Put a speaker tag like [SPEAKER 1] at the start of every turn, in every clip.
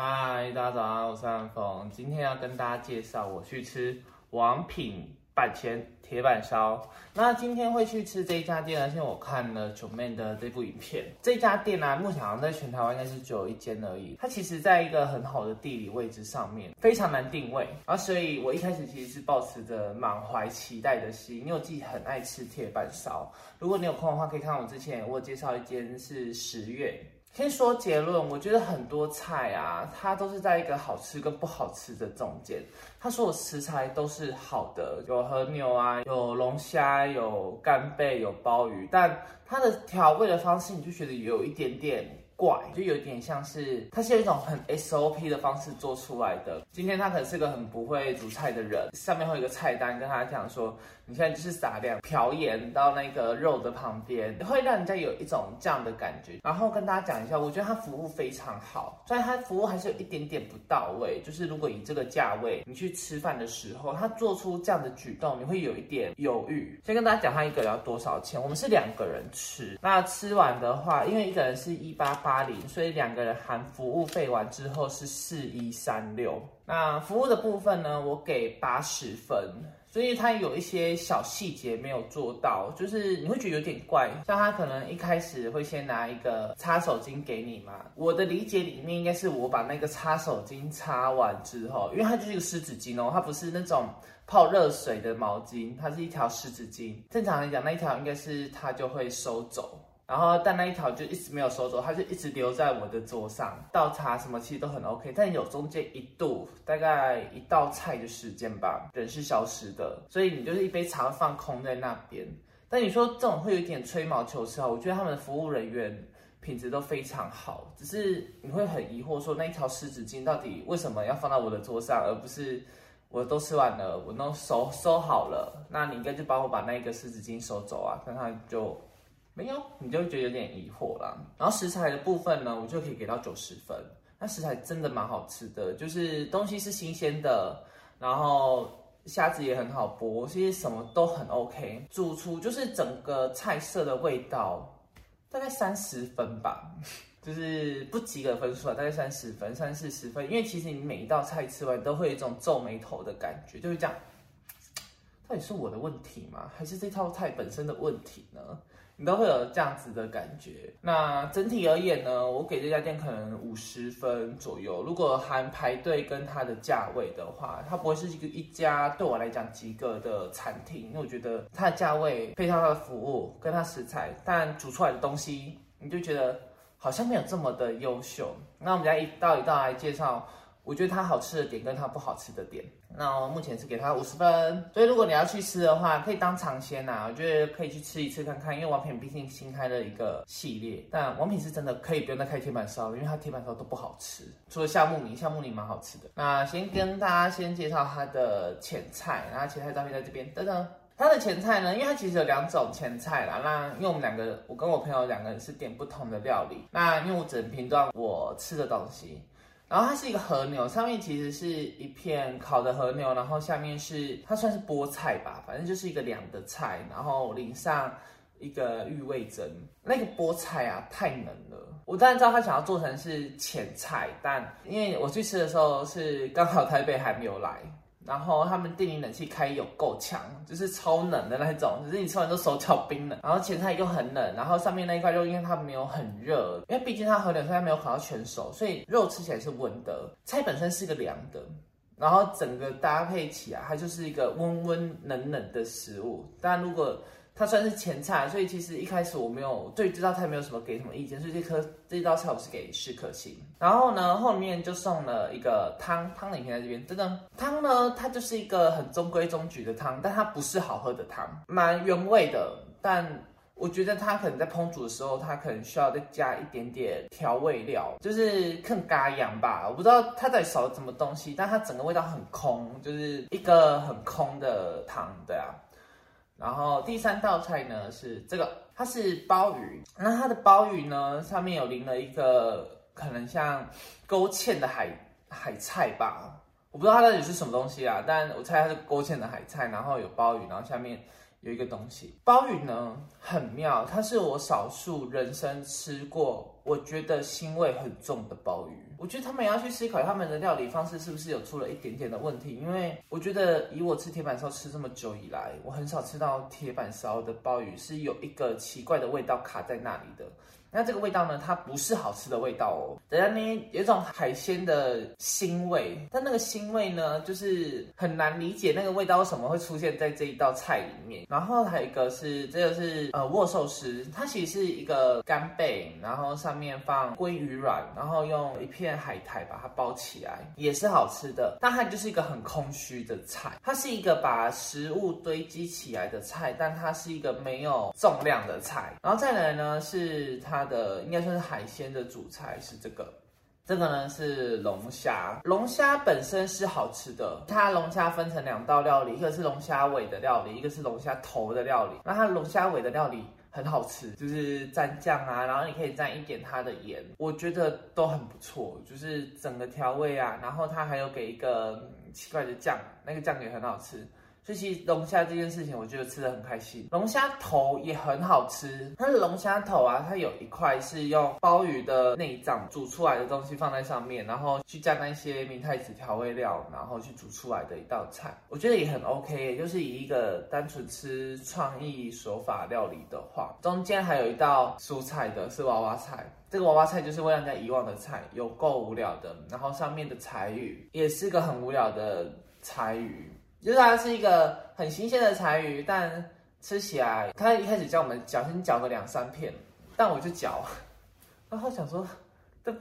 [SPEAKER 1] 嗨，大家早上好，我是安峰，今天要跟大家介绍我去吃王品板前铁板烧。那今天会去吃这一家店呢，是因为我看了九妹的这部影片。这家店呢，目前好像在全台湾应该是只有一间而已。它其实在一个很好的地理位置上面，非常难定位。然后，所以我一开始其实是抱持着满怀期待的心，因为我自己很爱吃铁板烧。如果你有空的话，可以看我之前我介绍一间是十月。先说结论，我觉得很多菜啊，它都是在一个好吃跟不好吃的中间。它所有食材都是好的，有和牛啊，有龙虾，有干贝，有鲍鱼，但它的调味的方式，你就觉得有一点点。怪就有点像是，它是一种很 SOP 的方式做出来的。今天他可能是个很不会煮菜的人，上面会有一个菜单跟他讲说，你现在就是撒两瓢盐到那个肉的旁边，会让人家有一种这样的感觉。然后跟大家讲一下，我觉得他服务非常好，虽然他服务还是有一点点不到位。就是如果以这个价位你去吃饭的时候，他做出这样的举动，你会有一点犹豫。先跟大家讲他一个人要多少钱，我们是两个人吃，那吃完的话，因为一个人是一八。八零，所以两个人含服务费完之后是四一三六。那服务的部分呢，我给八十分，所以它有一些小细节没有做到，就是你会觉得有点怪。像他可能一开始会先拿一个擦手巾给你嘛，我的理解里面应该是我把那个擦手巾擦完之后，因为它就是一个湿纸巾哦，它不是那种泡热水的毛巾，它是一条湿纸巾。正常来讲，那一条应该是它就会收走。然后，但那一条就一直没有收走，它就一直留在我的桌上。倒茶什么其实都很 OK，但有中间一度大概一道菜的时间吧，人是消失的，所以你就是一杯茶放空在那边。但你说这种会有点吹毛求疵啊？我觉得他们的服务人员品质都非常好，只是你会很疑惑说那一条湿纸巾到底为什么要放到我的桌上，而不是我都吃完了，我都收收好了，那你应该就帮我把那一个湿纸巾收走啊？那他就。没有，你就会觉得有点疑惑啦。然后食材的部分呢，我就可以给到九十分。那食材真的蛮好吃的，就是东西是新鲜的，然后虾子也很好剥，其实什么都很 OK。主厨就是整个菜色的味道，大概三十分吧，就是不及格分数啊，大概三十分、三四十分。因为其实你每一道菜吃完都会有一种皱眉头的感觉，就是这样。到底是我的问题吗？还是这套菜本身的问题呢？你都会有这样子的感觉。那整体而言呢，我给这家店可能五十分左右。如果含排队跟它的价位的话，它不会是一个一家对我来讲及格的餐厅，因为我觉得它的价位配上它的服务跟它食材，但煮出来的东西你就觉得好像没有这么的优秀。那我们家一道一道来介绍。我觉得它好吃的点跟它不好吃的点，那我目前是给它五十分。所以如果你要去吃的话，可以当尝鲜呐，我觉得可以去吃一次看看。因为王品毕竟新开了一个系列，但王品是真的可以不用再开铁板烧，因为它铁板烧都不好吃，除了夏目里，夏目里蛮好吃的。那先跟大家先介绍它的前菜，然后前菜照片在这边，等等。它的前菜呢，因为它其实有两种前菜啦。那因为我们两个，我跟我朋友两个人是点不同的料理，那因为我只能评断我吃的东西。然后它是一个和牛，上面其实是一片烤的和牛，然后下面是它算是菠菜吧，反正就是一个凉的菜，然后淋上一个玉味蒸。那个菠菜啊太嫩了，我当然知道他想要做成是前菜，但因为我去吃的时候是刚好台北还没有来。然后他们店里冷气开有够强，就是超冷的那种，只是你吃完都手脚冰冷。然后前菜又很冷，然后上面那一块肉因为它没有很热，因为毕竟它和冷菜没有烤到全熟，所以肉吃起来是温的。菜本身是个凉的，然后整个搭配起来，它就是一个温温冷冷的食物。但如果它算是前菜，所以其实一开始我没有对这道菜没有什么给什么意见，所以这颗这道菜我是给四颗星。然后呢，后面就送了一个汤，汤影片在这边，真的汤呢，它就是一个很中规中矩的汤，但它不是好喝的汤，蛮原味的。但我觉得它可能在烹煮的时候，它可能需要再加一点点调味料，就是更嘎羊吧。我不知道它在少了什么东西，但它整个味道很空，就是一个很空的汤，对啊。然后第三道菜呢是这个，它是鲍鱼。那它的鲍鱼呢上面有淋了一个可能像勾芡的海海菜吧，我不知道它到底是什么东西啊，但我猜它是勾芡的海菜。然后有鲍鱼，然后下面有一个东西，鲍鱼呢很妙，它是我少数人生吃过我觉得腥味很重的鲍鱼。我觉得他们也要去思考他们的料理方式是不是有出了一点点的问题，因为我觉得以我吃铁板烧吃这么久以来，我很少吃到铁板烧的鲍鱼是有一个奇怪的味道卡在那里的。那这个味道呢？它不是好吃的味道哦。等下呢，有一种海鲜的腥味，但那个腥味呢，就是很难理解那个味道为什么会出现在这一道菜里面。然后还有一个是，这个是呃握寿司，它其实是一个干贝，然后上面放鲑鱼卵，然后用一片海苔把它包起来，也是好吃的。但它就是一个很空虚的菜，它是一个把食物堆积起来的菜，但它是一个没有重量的菜。然后再来呢，是它。的应该算是海鲜的主菜是这个，这个呢是龙虾。龙虾本身是好吃的，它龙虾分成两道料理，一个是龙虾尾的料理，一个是龙虾头的料理。那它龙虾尾的料理很好吃，就是蘸酱啊，然后你可以蘸一点它的盐，我觉得都很不错，就是整个调味啊，然后它还有给一个奇怪的酱，那个酱也很好吃。这其龙虾这件事情，我觉得吃的很开心。龙虾头也很好吃，它的龙虾头啊，它有一块是用鲍鱼的内脏煮出来的东西放在上面，然后去加那些明太子调味料，然后去煮出来的一道菜，我觉得也很 OK。就是以一个单纯吃创意手法料理的话，中间还有一道蔬菜的是娃娃菜，这个娃娃菜就是会让人家遗忘的菜，有够无聊的。然后上面的柴鱼也是个很无聊的柴鱼。就是它是一个很新鲜的柴鱼，但吃起来，他一开始叫我们嚼，先嚼个两三片，但我就嚼，然后想说，这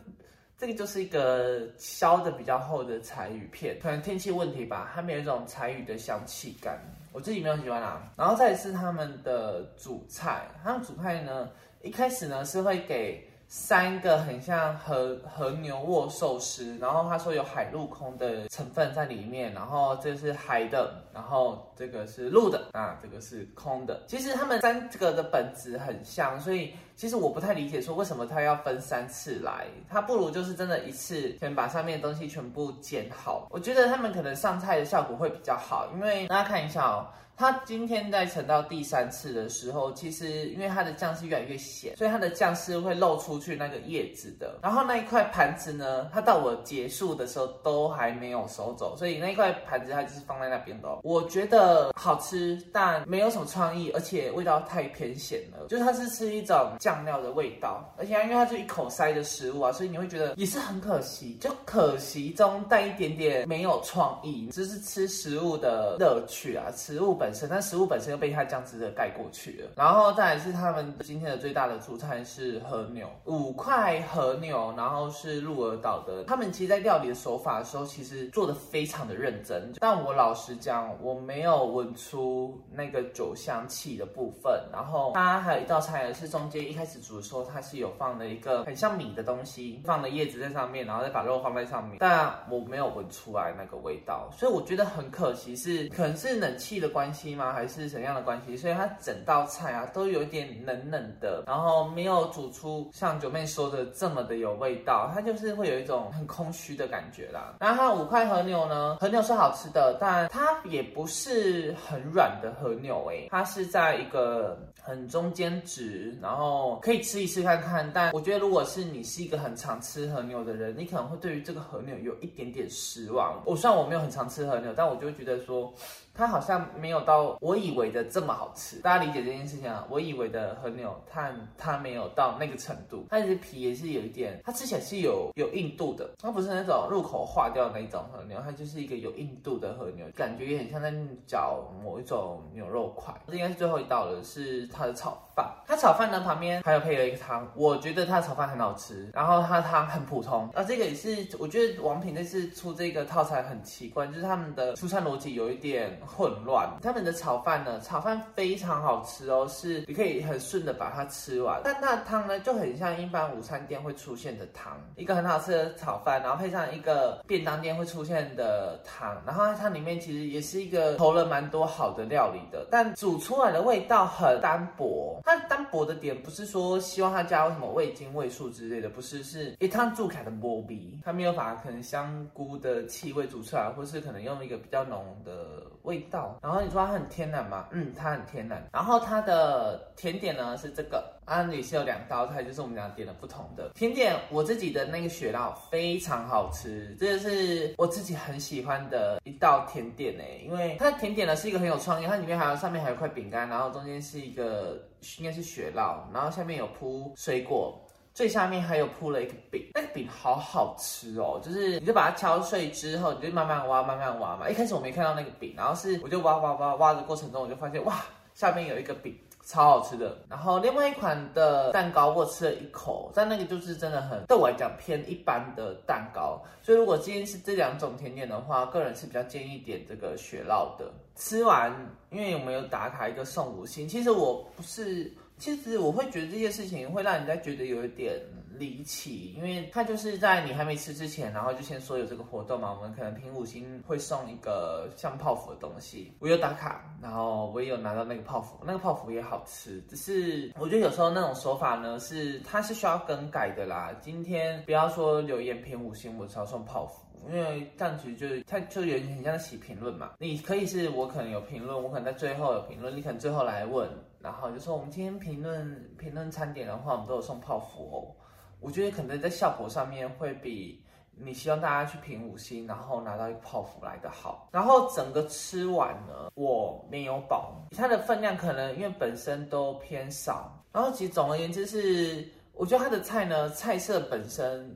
[SPEAKER 1] 这个就是一个削的比较厚的柴鱼片，可能天气问题吧，它没有一种柴鱼的香气感，我自己没有喜欢啊。然后再是他们的主菜，他们主菜呢，一开始呢是会给。三个很像和和牛握寿司，然后他说有海陆空的成分在里面，然后这是海的，然后这个是陆的，啊，这个是空的。其实他们三个的本质很像，所以其实我不太理解说为什么他要分三次来，他不如就是真的一次先把上面的东西全部剪好。我觉得他们可能上菜的效果会比较好，因为大家看一下哦。它今天在盛到第三次的时候，其实因为它的酱是越来越咸，所以它的酱是会漏出去那个叶子的。然后那一块盘子呢，它到我结束的时候都还没有收走，所以那一块盘子它就是放在那边的。我觉得好吃，但没有什么创意，而且味道太偏咸了。就是它是吃一种酱料的味道，而且因为它是一口塞的食物啊，所以你会觉得也是很可惜，就可惜中带一点点没有创意，只是吃食物的乐趣啊，食物本。身，但食物本身又被它酱汁的盖过去了。然后再来是他们今天的最大的主菜是和牛，五块和牛，然后是鹿儿岛的。他们其实，在料理的手法的时候，其实做的非常的认真。但我老实讲，我没有闻出那个酒香气的部分。然后它还有一道菜是中间一开始煮的时候，它是有放了一个很像米的东西，放了叶子在上面，然后再把肉放在上面。但我没有闻出来那个味道，所以我觉得很可惜，是可能是冷气的关系。吗？还是什么样的关系？所以它整道菜啊都有一点冷冷的，然后没有煮出像九妹说的这么的有味道，它就是会有一种很空虚的感觉啦。然后它五块和牛呢，和牛是好吃的，但它也不是很软的和牛诶，它是在一个很中间值，然后可以吃一次看看。但我觉得如果是你是一个很常吃和牛的人，你可能会对于这个和牛有一点点失望。我虽然我没有很常吃和牛，但我就会觉得说。它好像没有到我以为的这么好吃，大家理解这件事情啊？我以为的和牛，它它没有到那个程度，它其实皮也是有一点，它吃起来是有有硬度的，它不是那种入口化掉的那种和牛，它就是一个有硬度的和牛，感觉也很像在嚼某一种牛肉块。这应该是最后一道了，是它的炒饭。它炒饭呢旁边还有配了一个汤，我觉得它的炒饭很好吃，然后它的汤很普通。啊，这个也是我觉得王品这次出这个套餐很奇怪，就是他们的出餐逻辑有一点。混乱，他们的炒饭呢？炒饭非常好吃哦，是你可以很顺的把它吃完。但它的汤呢，就很像一般午餐店会出现的汤，一个很好吃的炒饭，然后配上一个便当店会出现的汤，然后它里面其实也是一个投了蛮多好的料理的，但煮出来的味道很单薄。它单薄的点不是说希望它加入什么味精、味素之类的，不是，是一汤煮开的波比，它没有把可能香菇的气味煮出来，或是可能用一个比较浓的味。道，然后你说说它很天然吗？嗯，它很天然。然后它的甜点呢是这个，安里是有两道菜，就是我们俩点的不同的甜点。我自己的那个雪酪非常好吃，这个是我自己很喜欢的一道甜点诶，因为它的甜点呢是一个很有创意，它里面还有上面还有块饼干，然后中间是一个应该是雪酪，然后下面有铺水果。最下面还有铺了一个饼，那个饼好好吃哦，就是你就把它敲碎之后，你就慢慢挖，慢慢挖嘛。一开始我没看到那个饼，然后是我就挖挖挖挖的过程中，我就发现哇，下面有一个饼，超好吃的。然后另外一款的蛋糕我吃了一口，但那个就是真的很对我来讲偏一般的蛋糕。所以如果今天是这两种甜点的话，个人是比较建议点这个雪酪的。吃完，因为我们有打卡一个送五星，其实我不是。其实我会觉得这件事情会让人家觉得有一点离奇，因为他就是在你还没吃之前，然后就先说有这个活动嘛，我们可能评五星会送一个像泡芙的东西。我有打卡，然后我也有拿到那个泡芙，那个泡芙也好吃。只是我觉得有时候那种手法呢，是它是需要更改的啦。今天不要说留言评五星，我只要送泡芙。因为这样其实就是它就有点很像写评论嘛，你可以是我可能有评论，我可能在最后有评论，你可能最后来问，然后就说我们今天评论评论餐点的话，我们都有送泡芙哦。我觉得可能在效果上面会比你希望大家去评五星，然后拿到一个泡芙来的好。然后整个吃完呢，我没有饱，它的分量可能因为本身都偏少，然后其实总而言之是，我觉得它的菜呢菜色本身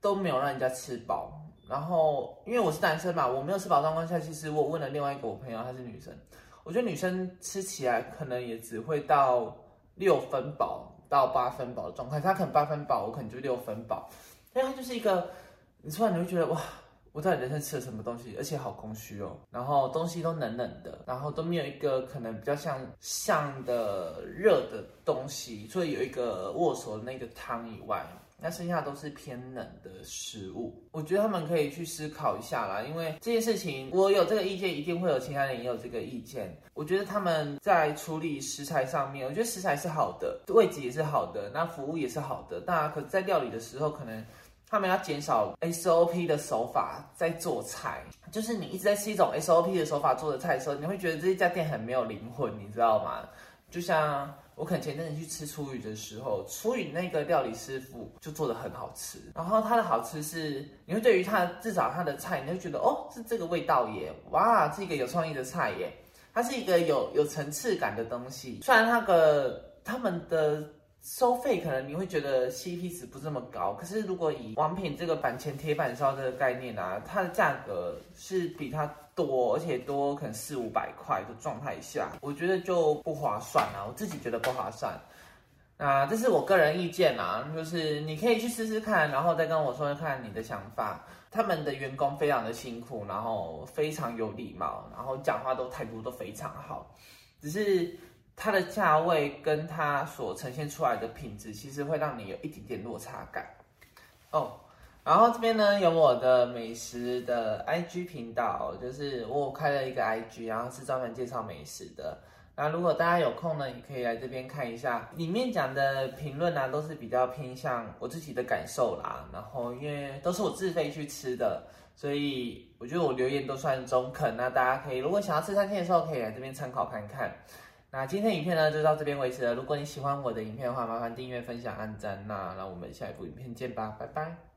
[SPEAKER 1] 都没有让人家吃饱。然后，因为我是男生嘛，我没有吃饱状况下，其实我问了另外一个我朋友，她是女生，我觉得女生吃起来可能也只会到六分饱到八分饱的状态，她可能八分饱，我可能就六分饱，因为她就是一个，你突然你会觉得哇，我在人生吃了什么东西，而且好空虚哦，然后东西都冷冷的，然后都没有一个可能比较像像的热的东西，除了有一个握手的那个汤以外。那剩下都是偏冷的食物，我觉得他们可以去思考一下啦。因为这件事情，我有这个意见，一定会有其他人也有这个意见。我觉得他们在处理食材上面，我觉得食材是好的，位置也是好的，那服务也是好的。那可在料理的时候，可能他们要减少 SOP 的手法在做菜，就是你一直在吃一种 SOP 的手法做的菜的时候，你会觉得这一家店很没有灵魂，你知道吗？就像。我可能前阵子去吃初雨的时候，初雨那个料理师傅就做的很好吃。然后它的好吃是，你会对于它至少它的菜，你会觉得哦，是这个味道耶，哇，是一个有创意的菜耶，它是一个有有层次感的东西。虽然那个他们的。收费可能你会觉得 CP 值不这么高，可是如果以王品这个板前铁板烧这个概念啊，它的价格是比它多，而且多可能四五百块的状态下，我觉得就不划算啊，我自己觉得不划算。那这是我个人意见啊，就是你可以去试试看，然后再跟我说看你的想法。他们的员工非常的辛苦，然后非常有礼貌，然后讲话都态度都非常好，只是。它的价位跟它所呈现出来的品质，其实会让你有一点点落差感哦。然后这边呢有我的美食的 IG 频道，就是我开了一个 IG，然后是专门介绍美食的。那如果大家有空呢，也可以来这边看一下，里面讲的评论呢都是比较偏向我自己的感受啦。然后因为都是我自费去吃的，所以我觉得我留言都算中肯。那大家可以如果想要吃餐厅的时候，可以来这边参考看看。那今天影片呢就到这边为止了。如果你喜欢我的影片的话，麻烦订阅、分享、按赞。那让我们下一部影片见吧，拜拜。